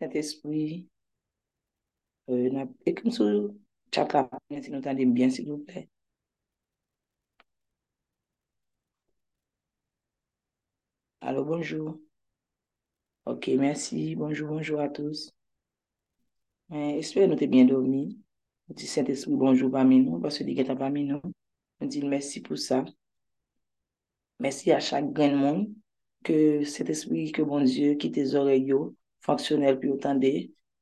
Saint-Esprit, euh, et comme chat là, si nous entendez bien, s'il vous plaît. Alors, bonjour. Ok, merci. Bonjour, bonjour à tous. J'espère que nous avons bien dormi. Nous disons Saint-Esprit bonjour parmi nous, parce que parmi nous. Nous disons merci pour ça. Merci à chaque grand monde que cet esprit, que bon Dieu, qui tes oreilles fonksyonel pi ou tande,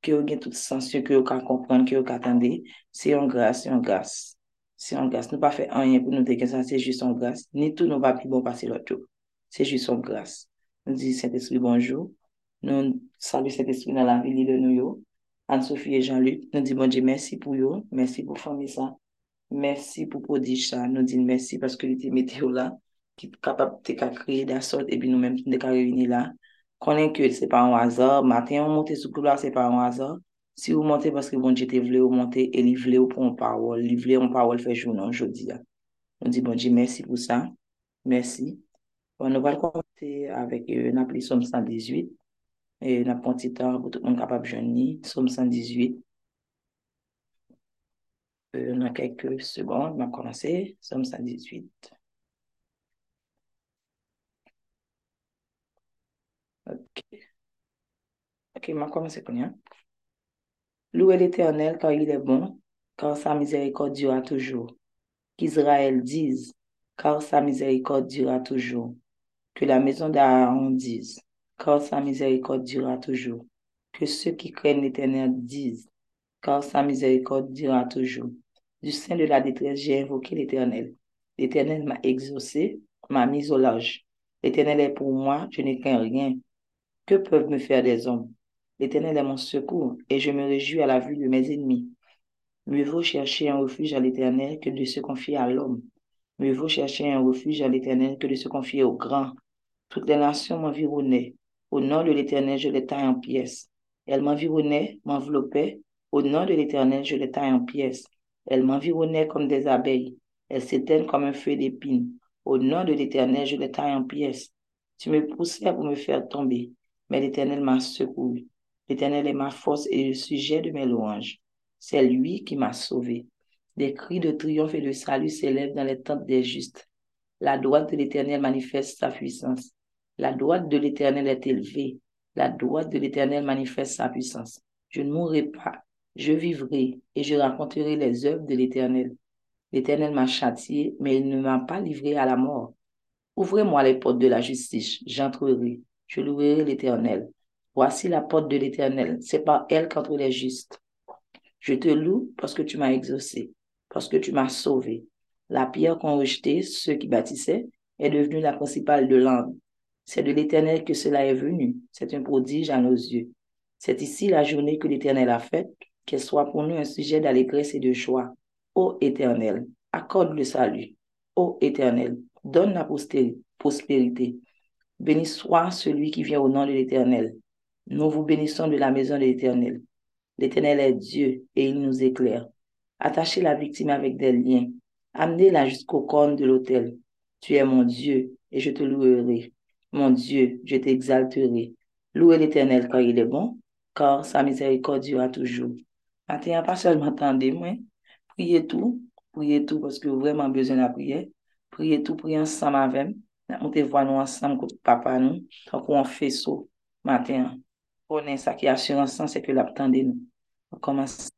ki yo gen tout sensyon ki yo ka kompran, ki yo ka tande, se yon grase, se yon grase. Se yon grase, nou pa fe anyen pou nou deken sa, se jist yon grase. Ni tou nou pa pi bon pase lot yo. Se jist yon grase. Nou di Saint-Esprit bonjou, nou salu Saint-Esprit nan la vili de nou yo. Anne-Sophie et Jean-Luc, nou di bonjou mersi pou yo, mersi pou fami sa, mersi pou podij sa, nou di mersi paske li te mete yo la, ki kapap te ka kreye da sot, epi nou menm te ka revini la, konen ke se pa an wazor, maten ou monte sou koula se pa an wazor, si ou monte paske bonje te vle ou monte, e li vle ou pou an pawol, li vle an pawol fe jounan jodi ya. On di bonje, mersi pou sa, mersi. Bon, nou val konti avèk, euh, nap li som 118, e nap konti tar pou tout moun kapap jouni, som 118. Euh, nan kek sekond, nap konanse, som 118. Ok. Ok, on va commencer. Louez l'Éternel car il est bon, car sa miséricorde durera toujours. Qu'Israël dise, car sa miséricorde durera toujours. Que la maison d'Aaron dise, car sa miséricorde durera toujours. Que ceux qui craignent l'Éternel disent, car sa miséricorde durera toujours. Du sein de la détresse, j'ai invoqué l'Éternel. L'Éternel m'a exaucé, m'a mis au large. L'Éternel est pour moi, je n'ai crains rien. Que peuvent me faire des hommes? L'Éternel est mon secours, et je me réjouis à la vue de mes ennemis. Mieux vaut chercher un refuge à l'Éternel que de se confier à l'homme. Mieux vaut chercher un refuge à l'Éternel que de se confier au grand. Toutes les nations m'environnaient. Au nom de l'Éternel, je les taille en pièces. Elles m'environnaient, m'enveloppaient. Au nom de l'Éternel, je les taille en pièces. Elles m'environnaient comme des abeilles. Elles s'éteignent comme un feu d'épines. Au nom de l'Éternel, je les taille en pièces. Tu me poussais pour me faire tomber mais l'Éternel m'a secouru. L'Éternel est ma force et le sujet de mes louanges. C'est lui qui m'a sauvé. Des cris de triomphe et de salut s'élèvent dans les tentes des justes. La droite de l'Éternel manifeste sa puissance. La droite de l'Éternel est élevée. La droite de l'Éternel manifeste sa puissance. Je ne mourrai pas, je vivrai et je raconterai les œuvres de l'Éternel. L'Éternel m'a châtié, mais il ne m'a pas livré à la mort. Ouvrez-moi les portes de la justice, j'entrerai je louerai l'Éternel. Voici la porte de l'Éternel, c'est par elle qu'entre les justes. Je te loue parce que tu m'as exaucé, parce que tu m'as sauvé. La pierre qu'ont rejetée ceux qui bâtissaient est devenue la principale de l'âme. C'est de l'Éternel que cela est venu. C'est un prodige à nos yeux. C'est ici la journée que l'Éternel a faite, qu'elle soit pour nous un sujet d'allégresse et de joie. Ô Éternel, accorde le salut. Ô Éternel, donne la prospérité. Béni soit celui qui vient au nom de l'Éternel. Nous vous bénissons de la maison de l'Éternel. L'Éternel est Dieu et il nous éclaire. Attachez la victime avec des liens. Amenez-la jusqu'au corne de l'autel. Tu es mon Dieu et je te louerai. Mon Dieu, je t'exalterai. Louez l'Éternel car il est bon, car sa miséricorde durera toujours. Maintenant, pas seulement attendez-moi. Priez tout. Priez tout parce que vous avez vraiment besoin de prier. Priez tout, priez ensemble avec Mwen te vwa nou ansam kout papa nou, tan kon fè sou maten an. Konen sa ki asyransan se ke lap tande nou. Mwen komanse.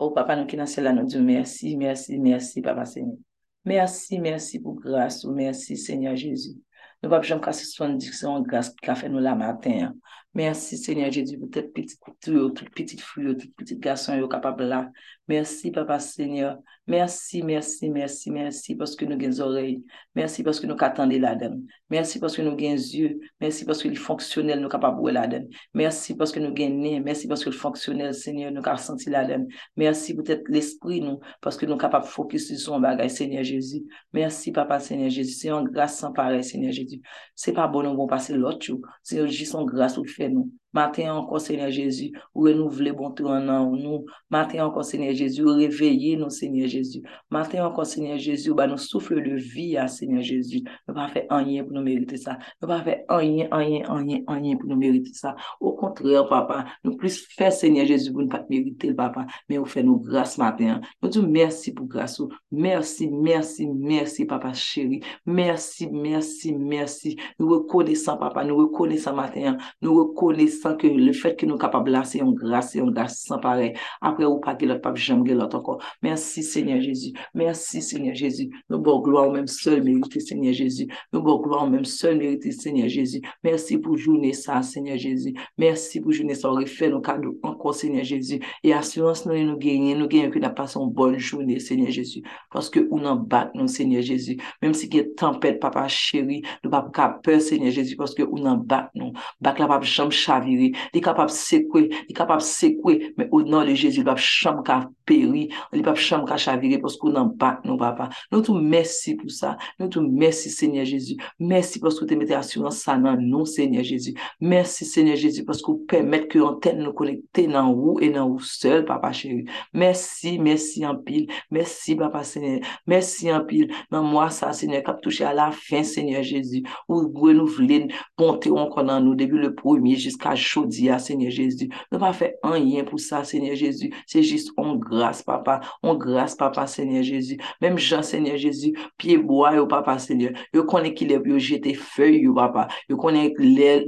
Ou oh, papa nou ki nan sel an nou di, mersi, mersi, mersi papa Seigneur. Mersi, mersi pou grase ou mersi Seigneur Jezu. Nou pap jom kase son diksyon grase ki ka fè nou la maten an. Mersi Seigneur Jezu pou tèt piti koutou yo, tout piti fou yo, tout piti gason yo kapab la. Mersi papa Seigneur Mersi, mersi, mersi, mersi paske nou gen zorey. Mersi paske nou katande la den. Mersi paske nou gen zye. Mersi paske li fonksyonel nou kapap wè la den. Mersi paske nou gen ne. Mersi paske li fonksyonel, Seigneur, nou kap senti la den. Mersi poutet l'esprit nou paske nou kapap fokus li son bagay, Seigneur Jezi. Mersi, Papa, Seigneur Jezi. Se yon grase san parey, Seigneur Jezi. Se pa bon nou bon pase lot yo. Se yon jis son grase ou fè nou. Matin encore, Seigneur Jésus, ou renouveler bon tout en nous. Matin encore, Seigneur Jésus, réveiller nous, Seigneur Jésus. Matin encore, Seigneur Jésus, bah, nous souffle de vie Seigneur Jésus. Nous pas faire rien pour nous mériter ça. Nous pas faire rien, rien, rien, rien pour nous mériter ça. Au contraire, papa, nous plus faire Seigneur Jésus pour ne pas mériter, papa, mais vous fait nous grâce matin. Nous disons merci pour grâce. Merci, merci, merci, papa chéri. Merci, merci, merci. Nous reconnaissons, papa, nous reconnaissons matin. Nous reconnaissons san ke le fet ki nou kapab la, se yon grase, se yon grase san pare, apre ou pa gelot, pap jam gelot ankon. Mersi Seigneur Jezu, mersi Seigneur Jezu, nou bo gloa ou menm sol merite Seigneur Jezu, nou bo gloa ou menm sol merite Seigneur Jezu, mersi pou jouni sa Seigneur Jezu, mersi pou jouni sa, ou refe nou kado ankon Seigneur Jezu, e asyans nou nou genye, nou genye ki na pason bon jouni Seigneur Jezu, paske ou nan bat nou Seigneur Jezu, menm si gen tempet papa chéri, nou pap ka pe Seigneur Jezu, paske ou nan bat nou, bak la pap jam chavi, Il est vire, li kapap sekwe, li kapap sekwe, men ou nan le Jezu, li pap chanm ka peri, li pap chanm ka chavire, poskou nan bak nou papa. Nou tou mersi pou sa, nou tou mersi Seigneur Jezu, mersi poskou te mette assurance sa nan nou Seigneur Jésus. mersi Seigneur Jezu, poskou permette ki anten nou konekte nan ou, e nan ou seul, papa chéri. Mersi, mersi en pile. mersi papa Seigneur, mersi en pile. nan moi, sa Seigneur, kap touche a la fin Seigneur Jésus. ou gwen nou vle ponte ou ankon nan nou, debi le premier, jiska chodi ya, Seigneur Jezu. Nou pa fe anyen pou sa, Seigneur Jezu. Se jist, on grase, papa. On grase, papa, Seigneur Jezu. Mem jan, Seigneur Jezu, piye boya yo, papa, Seigneur. Yo konen ki lep yo jete fey yo, papa. Yo konen le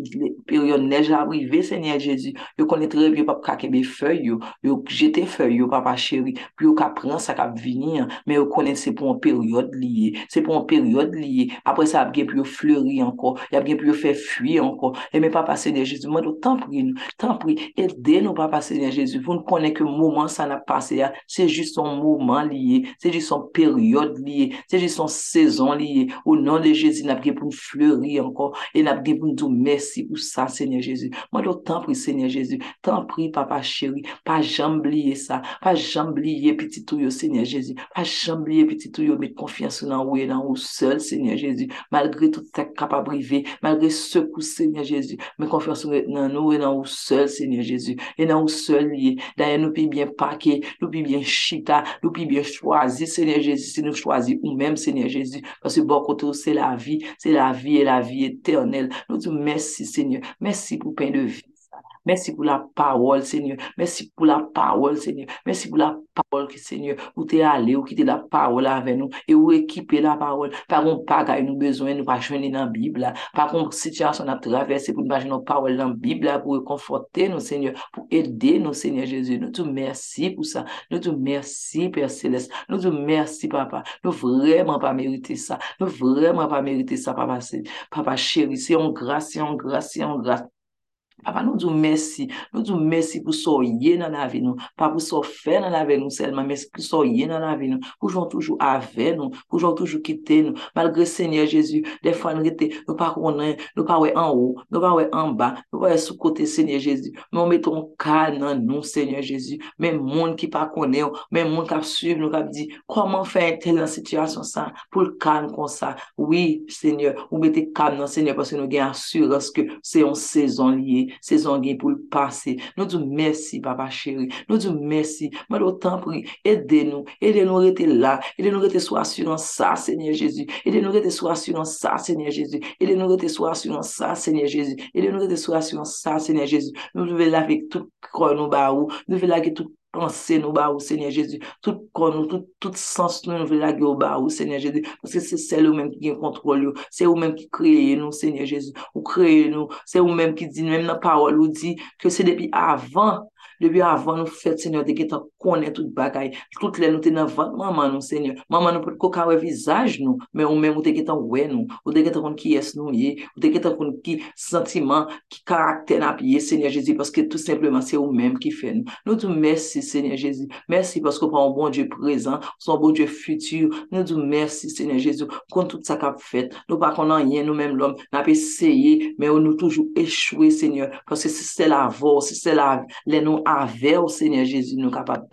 peryon nej abrive, Seigneur Jezu. Yo konen trep yo, papa, kakebe fey yo. Yo jete fey yo, papa, chéri. Pi yo ka pran sa kap vini, an. Men yo konen se pou an peryode liye. Se pou an peryode liye. Apre sa apge pou yo fleuri anko. Apge pou yo fe fwi anko. E men papa, Seigneur Jezu, mwen do Jésus, moi, tant prie nous, tant prie, aidez-nous, papa, Seigneur Jésus. Vous ne connaissez que moment, ça n'a passé c'est juste son moment lié, c'est juste son période liée, c'est juste son saison liée. Au nom de Jésus, n'a pas pour fleurir encore. Et n'a pas pour nous dire merci pour ça, Seigneur Jésus. Moi, tant prie, Seigneur Jésus, tant prie, papa chéri, oublier ça, pas jamais oublier petit tout, Seigneur Jésus, pas jamais oublier petit tout, mettre confiance dans vous et dans vous seul, Seigneur Jésus, malgré toute ta capacité, malgré ce coup, Seigneur Jésus, mais confiance nous et dans vous seul, Seigneur Jésus, et dans vous seul lié. D'ailleurs, nous pouvons bien paquer, nous pouvons bien chita, nous pouvons bien choisir, Seigneur Jésus, si nous choisissons ou même, Seigneur Jésus, parce que bon côté, c'est la vie, c'est la vie et la vie éternelle. Nous disons merci, Seigneur. Merci pour pain de vie. Merci pour la parole, Seigneur. Merci pour la parole, Seigneur. Merci pour la parole, Seigneur. Où tu es allé, où quitter la parole avec nous, et où équiper la parole. Par contre, pas nous besoin, nous pas joindre dans la Bible. Par contre, situation à traverser pour nous pas nos paroles dans la Bible, pour conforter nous, Seigneur, pour aider nous, Seigneur Jésus. Nous te merci pour ça. Nous te merci, Père Céleste. Nous te merci, Papa. Nous vraiment pas mériter ça. Nous vraiment pas mériter ça, Papa. Papa chéri, c'est en grâce, c'est en grâce, c'est en grâce. Papa nou djou mersi, nou djou mersi pou soye nan ave nou, pa pou so fe nan ave nou selman, mersi pou soye nan ave nou, pou joun toujou ave nou, pou joun toujou kite nou, malgre Seigneur Jezu, defan rete, nou pa konen, nou pa we an ou, nou pa we an ba, nou pa we sou kote Seigneur Jezu, nou meton ka nan nou Seigneur Jezu, men moun ki pa konen ou, men moun kap suiv nou kap di, koman fe entel nan situasyon sa, pou l kan kon sa, oui Seigneur, ou mette kan nan Seigneur, paske nou gen asurans ke se yon sezon liye, sezon gen pou l'pase. Nou djou mersi, papa chéri. Nou djou mersi. Mwen do tan pri, ede nou. Ede nou rete la. Ede nou rete sou asuran sa, Seigneur Jésus. Ede nou rete sou asuran sa, Seigneur Jésus. Ede nou rete sou asuran sa, Seigneur Jésus. Ede nou rete sou asuran sa, Seigneur Jésus. Nou ve la vek tout kron nou ba ou. Nou ve la ke tout Pense nou ba ou, Seigneur Jésus. Tout kon nou, tout, tout sens nou nou vila ge ou ba ou, Seigneur Jésus. Paske se sel ou menm ki gen kontrol yo. Se ou menm ki kreye nou, Seigneur Jésus. Ou kreye nou. Se ou menm ki di, menm nan parol ou di, ke se depi avan, Debi avan nou fet, senyor, deke ta konen tout bagay. Tout lè nou te nan vat maman nou, senyor. Maman nou pou kou kawe vizaj nou, men ou men ou deke ta wè nou. Ou deke ta kon ki yes nou ye. Ou deke ta kon ki sentiman, ki karakter na piye, senyor Jezi, paske tout simplement se ou men ki fè nou. Nou tou mersi, senyor Jezi. Mersi paske ou pa ou bon Dieu prezant, ou son bon Dieu futur. Nou tou mersi, senyor Jezi, kon tout sa kap fèt. Nou pa konan yen nou men l'om, na pe seye, men ou nou toujou echwe, senyor, paske se se la vò, se se la lè nou nou ave ou Seigneur Jezu nou kapap,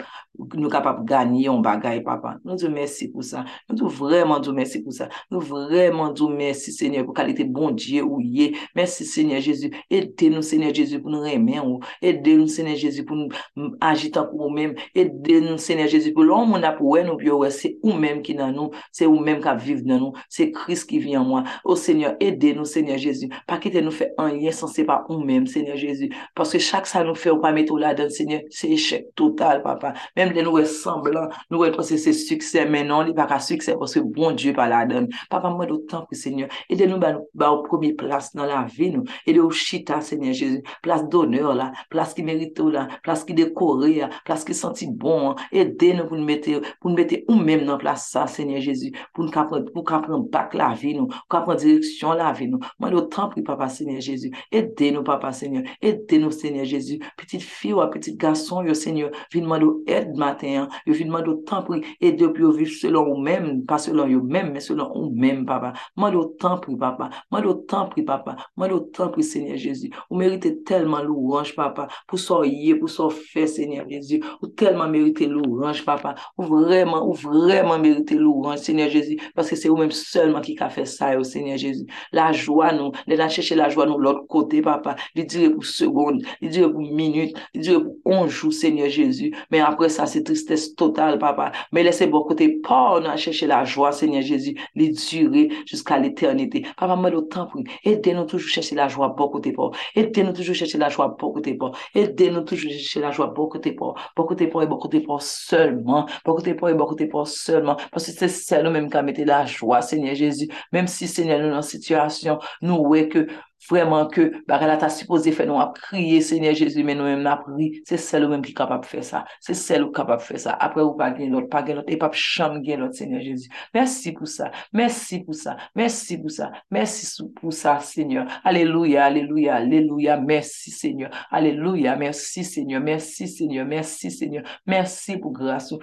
nou kapap ganyi yon bagay, papa. Nou dou mersi pou sa. Nou dou vreman dou mersi pou sa. Nou vreman dou mersi, Seigneur, pou kalite bon diye ou ye. Mersi, Seigneur Jezu. Ede nou, Seigneur Jezu, pou nou remen ou. Ede nou, Seigneur Jezu, pou nou agitan pou ou men. Ede nou, Seigneur Jezu, pou loun moun ap wè nou pyo wè. Se ou men ki nan nou. Se ou men kap viv nan nou. Se kris ki vi an mwen. O, Seigneur, ede nou, Seigneur Jezu. Pa kite nou fe an yen sanse pa ou men, Seigneur Jezu. Paske chak sa nou fe ou pa metou la la den, Seigneur, se echec total, papa. Mem de nou e semblan, nou e pense se suksè, menon, li pa ka suksè, pose bon Diyo pa la den. Papa, mwen do tan ki, Seigneur, e de nou ba ou promi plas nan la vi nou, e de ou chita, Seigneur Jésus, plas d'onor la, plas ki merito la, plas ki dekore la, plas ki senti bon, e de nou pou nou mette, pou nou mette ou mèm nan plas sa, Seigneur Jésus, pou nou kapren, pou kapren bak la vi nou, pou kapren direksyon la vi nou. Mwen do tan ki, papa, Seigneur Jésus, e de nou, papa, Seigneur, e de nou, Seigneur Jésus, petite fi ou petit garçon, yo, Seigneur. Viens demander aide matin. Yo, viens demander autant pour aider pour vivre selon vous-même, pas selon vous-même, mais selon vous-même, Papa. Moi, d'autant pour Papa. Moi, d'autant pour Papa. Moi, d'autant pour Seigneur Jésus. Vous méritez tellement louange, Papa, pour soyez, pour so faire, Seigneur Jésus. Vous tellement méritez louange, Papa. Vous vraiment, vous vraiment méritez louange, Seigneur Jésus, parce que c'est vous-même seulement qui a fait ça, au Seigneur Jésus. La joie, nous, de chercher la joie, nous, l'autre côté, Papa. Il dirait pour seconde, il dirait pour minute, il un jour, Seigneur Jésus. Mais après ça, c'est tristesse totale, Papa. Mais laissez bon côté, pas on a cherché la joie, Seigneur Jésus, les durer jusqu'à l'éternité. Papa, moi, le temps pour aidez-nous toujours chercher la joie, bon côté, pas. Aidez-nous toujours chercher la joie, bon côté, pas. Aidez-nous toujours chercher la joie, bon côté, pas. Bon côté, pas et bon côté, pas seulement. Bon côté, pas et bon côté, pas seulement. Parce que c'est celle même qui a mis la joie, Seigneur Jésus. Même si, Seigneur, nous, dans situation, nous, ouais, que Vraiment que, bah, elle a supposé faire nous à crier, Seigneur Jésus, mais nous-mêmes, n'a prié. C'est celle même qui est capable de faire ça. C'est celle qui est capable de faire ça. Après, vous pas gagner l'autre, pas l'autre, et pas chambre gagner l'autre, Seigneur Jésus. Merci pour ça. Merci pour ça. Merci pour ça. Merci pour ça, Seigneur. Alléluia, alléluia, alléluia. Merci, Seigneur. Alléluia. Merci, Seigneur. Merci, Seigneur. Merci, Seigneur. Merci pour grâce.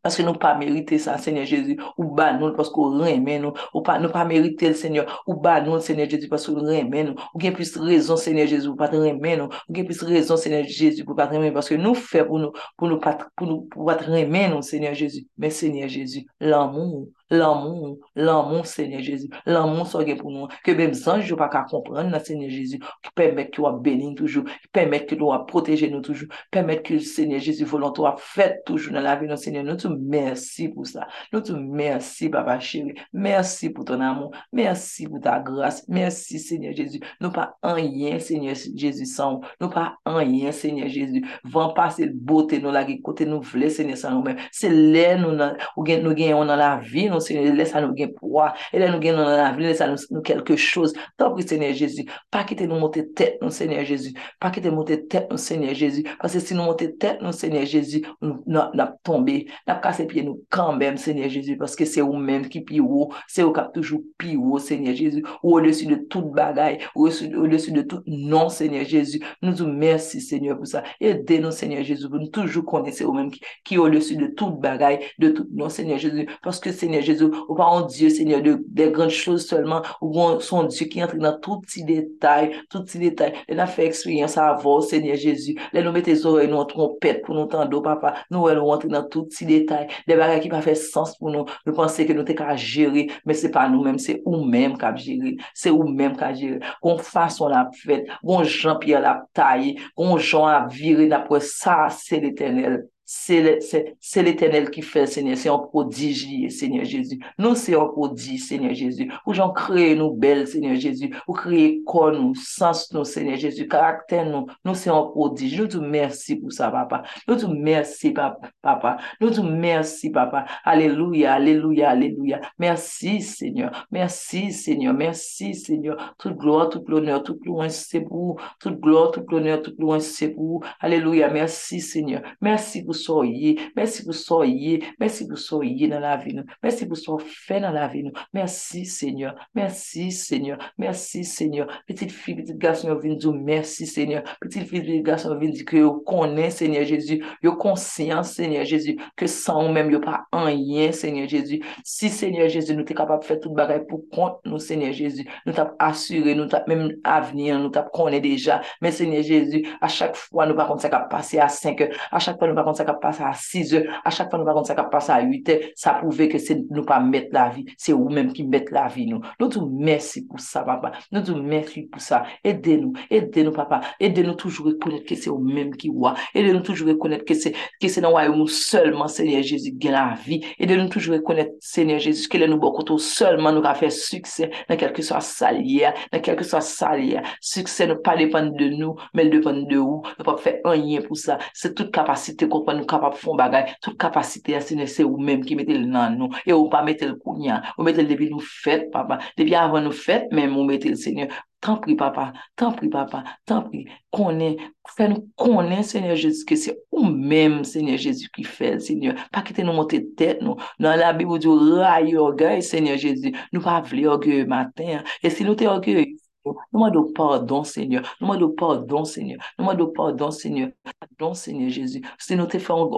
Paske nou pa merite sa, Seigneur Jezu, ou ba nou, paske ou remen nou, ou pa, nou pa merite l, Seigneur, ou ba nou, Seigneur Jezu, paske ou remen nou, ou gen pwis rezon, Seigneur Jezu, pou pat remen nou, ou gen pwis rezon, Seigneur Jezu, pou pat remen nou, paske nou fe pou nou, pou nou pat, pou nou, pou pat remen nou, Seigneur Jezu, men Seigneur Jezu, l'amou, L'amour, l'amour, Seigneur Jésus. L'amour, ça pour nous. Que même sans je pas qu'à comprendre, Seigneur Jésus. Qui permet qu'il soit béni toujours. Qui permet qu'il soit protégé nous toujours. permet que le Seigneur Jésus volontaire fait toujours dans la vie de Seigneur. Nous te merci pour ça. Nous te merci, Papa chéri. Merci pour ton amour. Merci pour ta grâce. Merci, Seigneur Jésus. Nous pas en rien, Seigneur Jésus, sans nous. pas en rien, Seigneur Jésus. Vent passer le beauté nous la côté nous voulons, Seigneur, sans nous-mêmes. C'est là nous, nous gagnons dans la vie, nous nou, Seigneur, lesa nou gen pouwa, lesa nou gen nou nan avli, lesa nou kelke chouz, tan pri, Seigneur Jezu, pa ki te nou monte tet nou, Seigneur Jezu, pa ki te monte tet nou, Seigneur Jezu, pase si nou monte tet nou, Seigneur Jezu, nou nap tombe, nap kase piye nou kanbem, Seigneur Jezu, paske se ou men ki pi ou, se ou kap toujou pi ou, Seigneur Jezu, ou ou lesu de tout bagay, ou ou lesu de tout non, Seigneur Jezu, nou zou mersi, Seigneur, pou sa, e de nou, Seigneur Jezu, pou nou toujou konese ou men ki ou lesu de tout bagay, de tout non, Seigneur Jezu, paske Seigneur Jezu, Jésus, ou pas un Dieu, Seigneur, de, de grandes choses seulement, ou son Dieu qui entre dans tout petit détail, tout petit détail, et n'a fait expérience à vous, Seigneur Jésus, les nous mettez oreilles, nous en trompette pour nous entendre, oh, papa, nous, elle, nous entre dans tout petit détail, des bagages qui pas fait sens pour nous, nous pensons que nous t'es qu'à gérer, mais c'est pas nous-mêmes, c'est nous-mêmes qu'à gérer, c'est nous-mêmes qu'à gérer, qu'on façon la fête, qu'on Jean-Pierre la taille, qu'on Jean a viré, n'a ça, c'est l'éternel. C'est l'éternel qui fait, Seigneur. C'est un prodige, Seigneur Jésus. Nous, c'est un prodige, Seigneur Jésus. Où j'en crée nous belles, Seigneur Jésus. Où créer corps nous, sens nous, Seigneur Jésus. Caractère nous. Nous, c'est un prodige. Nous te merci pour ça, papa. Nous te merci, papa. Nous te merci, papa. Alléluia, alléluia, alléluia. Merci, Seigneur. Merci, Seigneur. Merci, Seigneur. Toute gloire, toute l'honneur, toute louange, c'est pour Toute gloire, toute l'honneur, toute louange, c'est pour Alléluia. Merci, Seigneur. Merci pour soyez. Merci pour soyez. Merci pour soyez dans la vie. Merci pour soyez fait dans la vie. Merci, Seigneur. Merci, Seigneur. Merci, Seigneur. Petite fille, petite garçon, viens dire merci, Seigneur. Petite fille, petit garçon, viens dire que vous connaissez, Seigneur Jésus. Vous conscient, Seigneur Jésus, que sans vous-même, vous pas rien, Seigneur Jésus. Si, Seigneur Jésus, nous sommes capables de faire tout le bagage pour compte nous, Seigneur Jésus, nous t'avons assuré, nous t'avons même avenir, nous t'avons connaît déjà. Mais, Seigneur Jésus, à chaque fois, nous, par contre, ça va passer à 5 heures. À chaque fois, nous, par contre, ça à 6 heures. À chaque fois, nous, contre, ça va passer à 8 heures. Ça prouvait que c'est nous pas mettre la vie. C'est vous-même qui mettez la vie, nous. Nous te merci pour ça, papa. Nous te merci pour ça. Aidez-nous. Aidez-nous, papa. Aidez-nous toujours reconnaître que c'est vous-même qui voit. Aidez-nous toujours reconnaître que c'est, que c'est dans le seulement, Jésus, qui la vie. Aidez-nous toujours reconnaître, Seigneur Jésus, que nous, beaucoup seulement nous a fait succès dans quelque soit salière, dans quelque soit salière. Succès ne pas dépendre de nous, mais dépend de vous. Nous pas faire rien pour ça. C'est toute capacité qu'on pou nou kapap fon bagay, tout kapasite asine se ou menm ki metel nan nou, e ou pa metel kounyan, ou metel depi nou fet, papa, depi avan nou fet, menm ou metel senyor, tan pri papa, tan pri papa, tan pri, konen, fè nou konen senyor Jezus, ke se ou menm senyor Jezus ki fè, senyor, pa kite nou monte tèt nou, nan la bibou diyo ray orgey senyor Jezus, nou pa vle orgey matin, e si nou te orgey, nous demandons pardon, Seigneur. Nous demandons pardon, Seigneur. Nous demandons pardon, Seigneur. Pardon, Seigneur Jésus. Si nous te faisons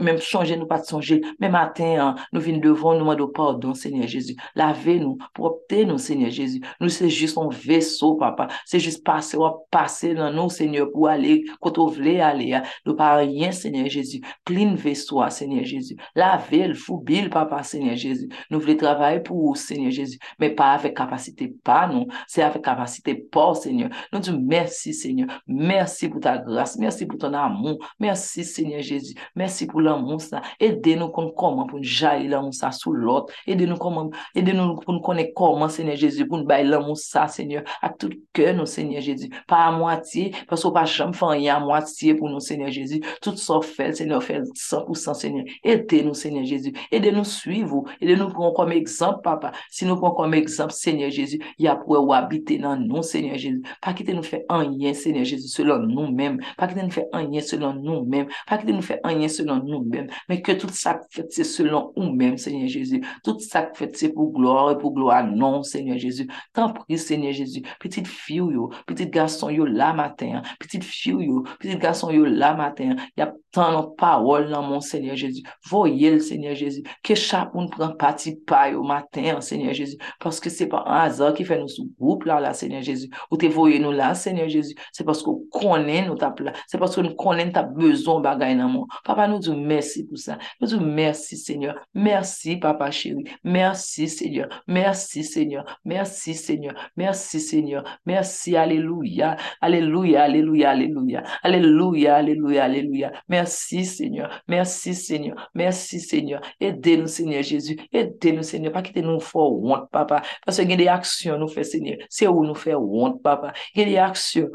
même changer, nous pas changer. Même matin, hein, nous venons devant, nous demandons pardon, Seigneur Jésus. Lavez-nous, proptez nous, Seigneur Jésus. Nous, c'est juste un vaisseau, papa. C'est juste passer, passer dans nous, Seigneur, pour aller, quand on voulait aller. Hein. Nous pas rien, Seigneur Jésus. Plein vaisseau, Seigneur Jésus. Lavez le foubil, papa, Seigneur Jésus. Nous voulons travailler pour vous, Seigneur Jésus. Mais pas avec capacité, pas non. C'est avec avec capacité pour, Seigneur. Nous disons merci, Seigneur. Merci pour ta grâce. Merci pour ton amour. Merci, Seigneur Jésus. Merci pour l'amour, ça. Aidez-nous comment pour nous jaillir l'amour, ça, sous l'autre. Aidez-nous comment, aidez-nous pour nous connaître comment, Seigneur Jésus, pour nous bailler l'amour, ça, Seigneur, à tout cœur, nous, Seigneur Jésus. Pas à moitié, parce qu'on pas jamais faire rien à moitié pour nous, Seigneur Jésus. Tout ça fait, Seigneur, fait 100%, Seigneur. Aidez-nous, Seigneur Jésus. Aidez-nous suivre. Aidez-nous prendre comme exemple, papa. Si nous prenons comme exemple, Seigneur Jésus, il y a pour habiter dans nous, Seigneur Jésus. Pas quitter nous faire rien, Seigneur Jésus, selon nous-mêmes. Pas quitter nous faire rien selon nous-mêmes. Pas quitter nous faire rien selon nous-mêmes. Mais que tout ça fait, c'est selon nous-mêmes, Seigneur Jésus. Tout ça fait, c'est pour gloire et pour gloire, non, Seigneur Jésus. T'en prie, Seigneur Jésus. Petite fille, yo, petit garçon, yo, là matin. Petite fille, yo, petit garçon, yo, là matin. Il y a tant de paroles dans mon Seigneur Jésus. Voyez le Seigneur Jésus. Que chaque monde prend parti paille au matin, Seigneur Jésus. Parce que c'est pas un hasard qui fait nous sous groupe là, là, Seigneur Jésus. Ou te voyez nous là, Seigneur Jésus. C'est parce qu'on connaît nous tape là. C'est parce que nous connaissons ta besoin bagaille dans mon. Papa, nous disons merci pour ça. Nous disons merci, Seigneur. Merci, Papa chéri. Merci, Seigneur. Merci, Seigneur. Merci, Seigneur. Merci, Seigneur. Merci, Alléluia. Alléluia, Alléluia, Alléluia. Alléluia, Alléluia, Alléluia. Merci, Seigneur. Merci, Seigneur. Merci, Seigneur. Aidez-nous, Seigneur Jésus. Aidez-nous, Seigneur. Pas quitter nous fort honte, Papa. Parce que il y a des actions nous fait, Seigneur. C'est ou nou fè wont papa, gen reaksyon.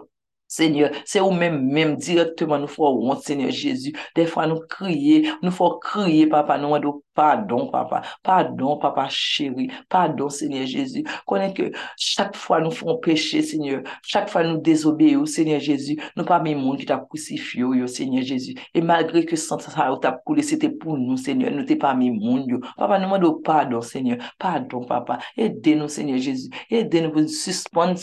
Seigneur, c'est ou même, même directement nous faut honte, Seigneur Jésus. Des fois, nous crier, nous faut crier, papa, nous demandons pardon, papa. Pardon, papa chéri. Pardon, Seigneur Jésus. Connais que chaque fois nous faisons péché, Seigneur. Chaque fois nous désobéissons, Seigneur Jésus. Nous pas même monde qui t'a crucifié, yo, Seigneur Jésus. Et malgré que ça t'a coulé, c'était pour nous, Seigneur. Nous t'es pas même monde. Papa, nous demandons pardon, Seigneur. Pardon, papa. Aidez-nous, Seigneur Jésus. Aidez-nous pour suspendre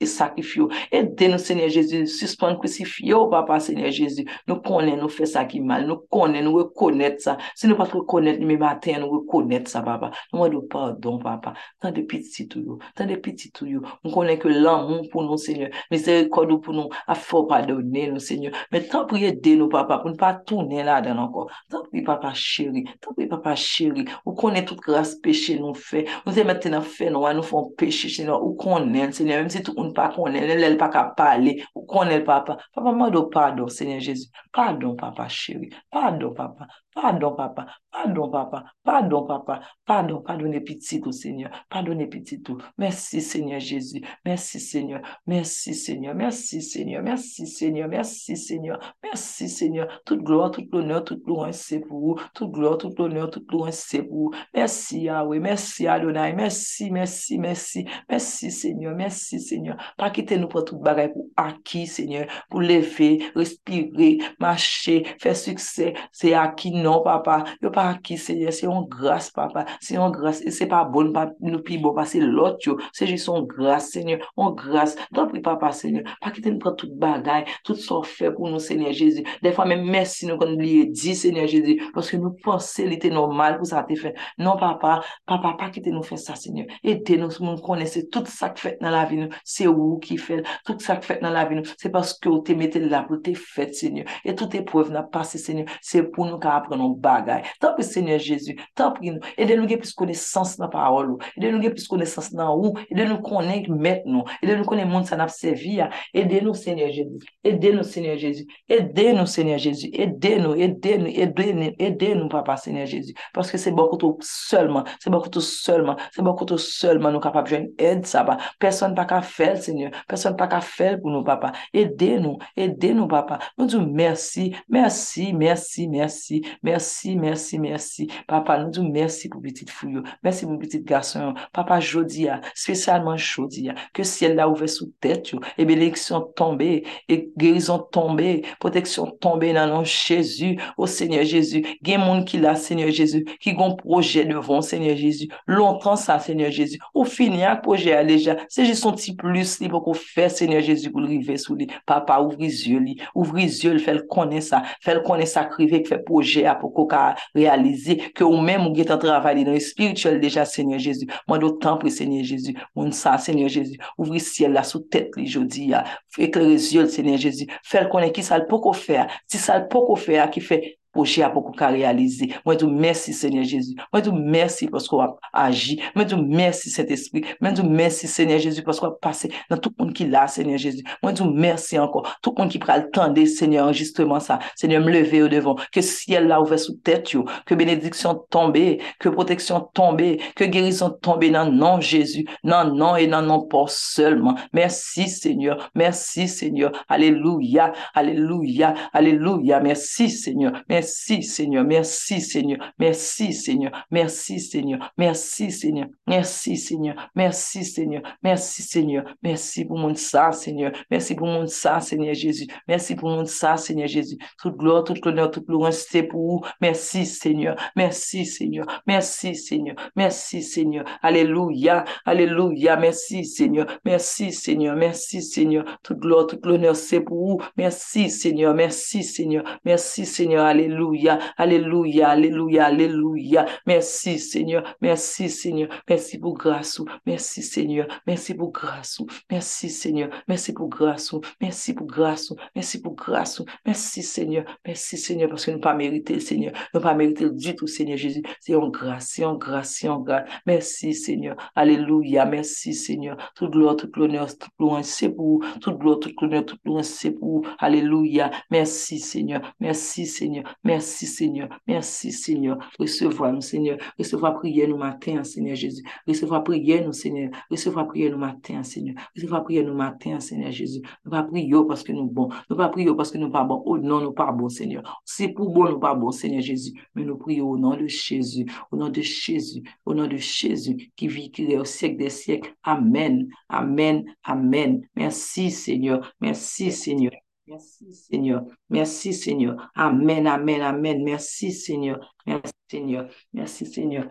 et sacrifier. Aidez-nous, Seigneur Jésus. Jésus, suspend crucifié, oh papa, Seigneur Jésus. Nous connaissons, nous faisons ça qui mal. Nous connaissons, nous reconnaissons ça. Si nous ne pas reconnaître, mais matin, nous reconnaître ça, papa. Nous demandons pardon, papa. Tant de petits tout, tant de petits tout. Nous connaissons que l'amour pour nous, Seigneur. Miséricorde pour nous, a fort pardonner nous, Seigneur. Mais tant pis aider nous, papa, pour ne pas tourner là-dedans encore. Tant pis, papa chéri. Tant pis, papa chéri. Vous connaissez toute grâce péché nous fait. Nous aimons maintenant faire, nous, nous faisons péché, Seigneur. Vous connaissez, Seigneur. Même si tout le monde ne pas connaît, elle pas qu'à parler. ou konel papa. Papa mwa do pardon, Seigneur Jezu. Pardon papa, chéri. Pardon papa. Pardon, papa. Pardon, papa. Pardon, papa. Pardon, pardonnez petit tout, Seigneur. Pardonnez petit tout. Merci, Seigneur Jésus. Merci, Seigneur. Merci, Seigneur. Merci, Seigneur. Merci, Seigneur. Merci, Seigneur. Merci, Seigneur. Toute gloire, toute l'honneur, toute gloire, c'est pour vous. Toute gloire, toute l'honneur, toute gloire, c'est pour vous. Merci, Yahweh. Merci, Adonai. Merci, merci, merci. Merci, Seigneur. Merci, Seigneur. Pas quitter nous pour toute bagaille pour acquis, Seigneur. Pour lever, respirer, marcher, faire succès. C'est acquis, non, papa, yo pa ki seye, se yon papa, se yon grase, se pa bon, pa, nou pi bon, pa se lot yo, se jis yon grase, seye, yon grase, don pri papa, seye, pa ki te nou pran tout bagay, tout so fe pou nou, seye, Jezi, defwa men mersi nou kon oubliye di, seye, Jezi, paske nou pense li te normal pou sa te fe, non papa, papa, pa ki te nou fe sa, seye, ete nou moun konese, tout sa k fet nan la vi nou, se ou ki fel, tout sa k fet nan la vi nou, se paske ou te mette la pou te fet, seye, et tout te preve na pase, seye, se pou nou ka apren nou bagay. Tanpil Seigneur Jezu, tanpil nou. Ede nou gen plis konesans nan parol ou. Ede nou gen plis konesans nan ou. Ede nou konen met nou. Ede nou konen moun san apsevi ya. Ede nou Seigneur Jezu. Ede nou Seigneur Jezu. Ede nou Seigneur Jezu. Ede nou, ede nou, ede nou, ede nou papa Seigneur Jezu. Paske se bakoutou seulement, se bon bakoutou seulement, se bon bakoutou seulement nou kapap jwen ed sa pa. Person pa ka fel Seigneur. Person pa ka fel pou nou papa. Ede nou, ede nou papa. Nou djou mersi, mersi, mersi, mersi. Mersi, mersi, mersi. Papa, nou dou mersi pou bitit fuyo. Mersi pou bitit gason. Papa, jodi ya, spesyalman jodi ya, ke siel la ouve sou tèt yo, ebe leksyon tombe, e gerizon tombe, proteksyon tombe nan nan Jésus, o oh, Seigneur Jésus. Gen moun ki la, Seigneur Jésus, ki gon proje devon, Seigneur Jésus. Lontan sa, Seigneur Jésus. Ou fini ak proje aleja, seje son ti plus li pou ko fè, Seigneur Jésus, pou l'rive sou li. Papa, ouvri zye li, ouvri zye li, fèl konen sa, fèl konen sa krive, fèl proje a pou ko ka realize ke ou men moun getan travali nan espirituel deja Seigneur Jezu. Mwen do tan pou Seigneur Jezu. Moun sa Seigneur Jezu. Ouvri siel la sou tet li jodi ya. Eklere zyol Seigneur Jezu. Fel konen ki sal pou ko fer. Si sal pou ko fer ki fe projet à beaucoup qu'à réaliser. Moi, je merci, Seigneur Jésus. Moi, je merci parce qu'on a agi. Moi, je merci, Saint-Esprit. Moi, je merci, Seigneur Jésus, parce qu'on a passé dans tout le monde qui l'a, Seigneur Jésus. Moi, je merci encore. Tout le monde qui prend le temps de, Seigneur, justement ça. Seigneur, me lever au devant. Que ciel là ouvert sous tête, que bénédiction tombe, que protection tombe, que guérison tombe dans nom Jésus. Non, non et non, non, pas seulement. Merci, Seigneur. Merci, Seigneur. Alléluia. Alléluia. Alléluia. Merci, Seigneur. Merci, Seigneur. Merci, Seigneur. Merci, Seigneur. Merci, Seigneur. Merci, Seigneur. Merci, Seigneur. Merci, Seigneur. Merci, Seigneur. Merci pour mon ça, Seigneur. Merci pour mon ça, Seigneur Jésus. Merci pour mon ça, Seigneur Jésus. Toute gloire, toute honneur, toute gloire, c'est pour vous. Merci, Seigneur. Merci, Seigneur. Merci, Seigneur. Merci, Seigneur. Alléluia. Alléluia. Merci, Seigneur. Merci, Seigneur. Merci, Seigneur. Toute gloire, toute l'honneur, c'est pour vous. Merci, Seigneur. Merci, Seigneur. Merci, Seigneur. Alléluia, Alléluia, Alléluia. Merci Seigneur, merci Seigneur, merci pour grâce. Merci Seigneur, merci pour grâce. Merci Seigneur, merci pour grâce. Merci pour grâce. Merci pour grâce. Merci Seigneur, merci Seigneur, parce que nous pas mérité Seigneur. Nous pas mérité du tout Seigneur Jésus. C'est en grâce, c'est en grâce, c'est en grâce. Merci Seigneur, Alléluia, merci Seigneur. Toute gloire, toute l'honneur, toute gloire, c'est pour Toute gloire, toute l'honneur, toute gloire, c'est pour Alléluia. Merci Seigneur, merci Seigneur. Merci Seigneur. Merci Seigneur. Recevoir nous Seigneur. Recevoir prière nous matin Seigneur Jésus. Recevoir prière nous Seigneur. Recevoir prière nous matin Seigneur. Recevoir prière nous matin Seigneur Jésus. Nous pas prier parce que nous bons. Nous pas prier parce que nous pas bons. Oh non, nous pas bons Seigneur. C'est pour bon nous pas bons Seigneur Jésus. Mais nous prions au nom de Jésus. Au nom de Jésus. Au nom de Jésus qui vit, qui est au siècle des siècles. Amen. Amen. Amen. Merci Seigneur. Merci Seigneur. Merci Seigneur. Merci Seigneur. Amen, amen, amen. Merci Seigneur. Merci Seigneur. Merci Seigneur.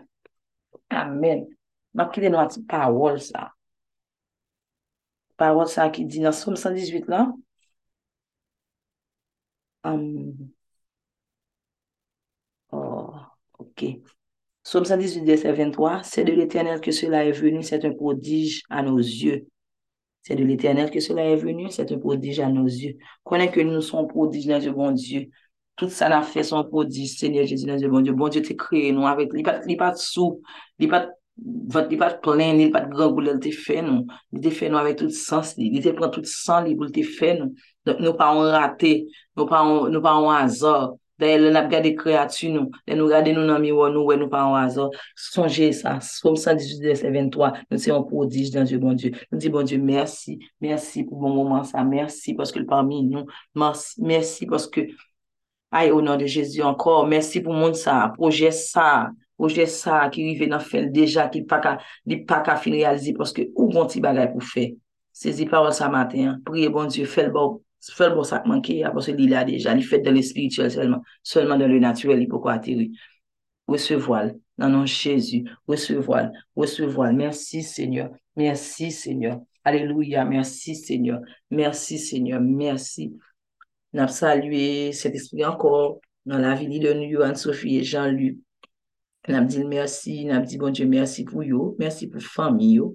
Amen. Ma qui est notre parole ça. Parole ça qui dit dans Somme 118 là. Um, oh, ok. Somme 118, verset 23. C'est de l'éternel que cela est venu, c'est un prodige à nos yeux. C'est de l'éternel que cela est venu, c'est un prodige à nos yeux. Connais que nous sommes prodiges dans le bon Dieu. Tout ça n'a fait son prodige, Seigneur Jésus, dans le bon Dieu. Bon Dieu t'a créé nous avec, il pas de sous, il pas Vat li pat plen, li pat gran goulel te fe nou. Li te fe nou avè tout sens li. Li te pren tout sens li pou te fe nou. Nou pa an rate, nou pa an azor. Da el an ap gade kreatu nou, den nou gade nou nan miwo nou, we nou pa an wazo. Sonje sa, som 118 verset 23, nou se yon prodij dan Diyo bon Diyo. Nou di bon Diyo, mersi, mersi pou bon mouman sa, mersi paske l parmi nou, mersi paske, ay, o nan de Jezi ankor, mersi pou moun sa, proje sa, proje sa ki rive nan fel deja, ki pa ka, li pa ka fin realize, paske ou gonti bagay pou fe. Sezi parol sa maten, priye bon Diyo, fel bo, Fèl bon sak manke ya, parce li la deja, li fèt de l'espirituel seulement, seulement de le naturel, li pou kwa atiri. Recevoil, nanon Jésus, recevoil, recevoil, merci Seigneur, merci Seigneur, Alléluia, merci Seigneur, merci Seigneur, merci. Nap salue cet esprit encore, dans la vie de nous, Anne-Sophie et Jean-Luc. Nap dit merci, nap dit bon Dieu, merci pour yo, merci pour famille yo,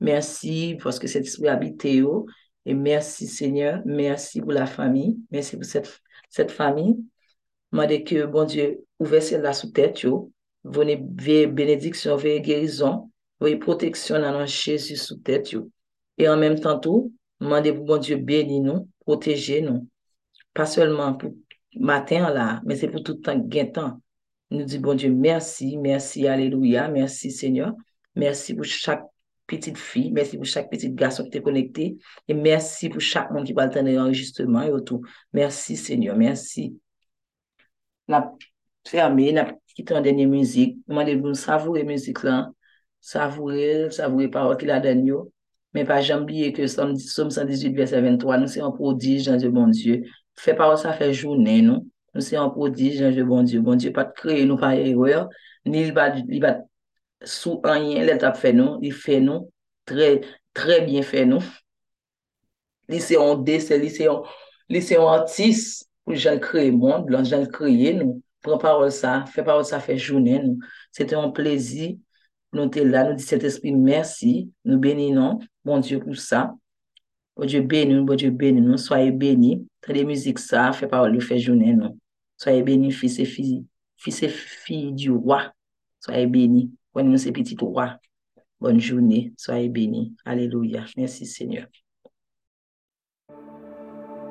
merci parce que cet esprit habite yo, et merci Seigneur, merci pour la famille, merci pour cette, cette famille. Demandez que bon Dieu ouvre celle-là sous tête, yo. Venez bénédiction, venez guérison, venez protection dans Jésus sous tête, yo. Et en même temps, tout, demandez pour bon Dieu bénir nous, protéger nous. Pas seulement pour matin là, mais c'est pour tout temps, gain temps. Nous disons, bon Dieu, merci, merci, alléluia, merci Seigneur. Merci pour chaque petite fi, mersi pou chak petite gason ki te konekte, e mersi pou chak moun ki pal tane enregistreman yo tou. Mersi, senyor, mersi. Nap ferme, nap kitan denye müzik, mande moun savoure müzik lan, savoure, savoure parol ki la den yo, men pa jambliye ke som 118 verset 23, nou se yon prodij nan diyo bon diyo, fe parol sa fe jounen nou, nou se yon prodij nan diyo bon diyo, bon diyo pat kreye nou pa ye yoyo, ni li bat il va, il va sous rien, l'étape fait nous, il fait nous, très, très bien fait nous. Lycée en décès, lycée en, lycée en artiste, pour j'ai créé monde, j'ai créé nous. Prends parole ça, fait parole ça, fait journée nous. C'était un plaisir. Nous sommes là, nous disons cet esprit merci, nous bénissons, bon Dieu pour ça. Bon Dieu béni bon Dieu béni nous, soyez bénis. Très musique ça, fait parole, fait journée nous. Soyez bénis, fils et filles, fils et filles du roi. Soyez bénis. Bonne journée. Soyez bénis. Alléluia. Merci Seigneur.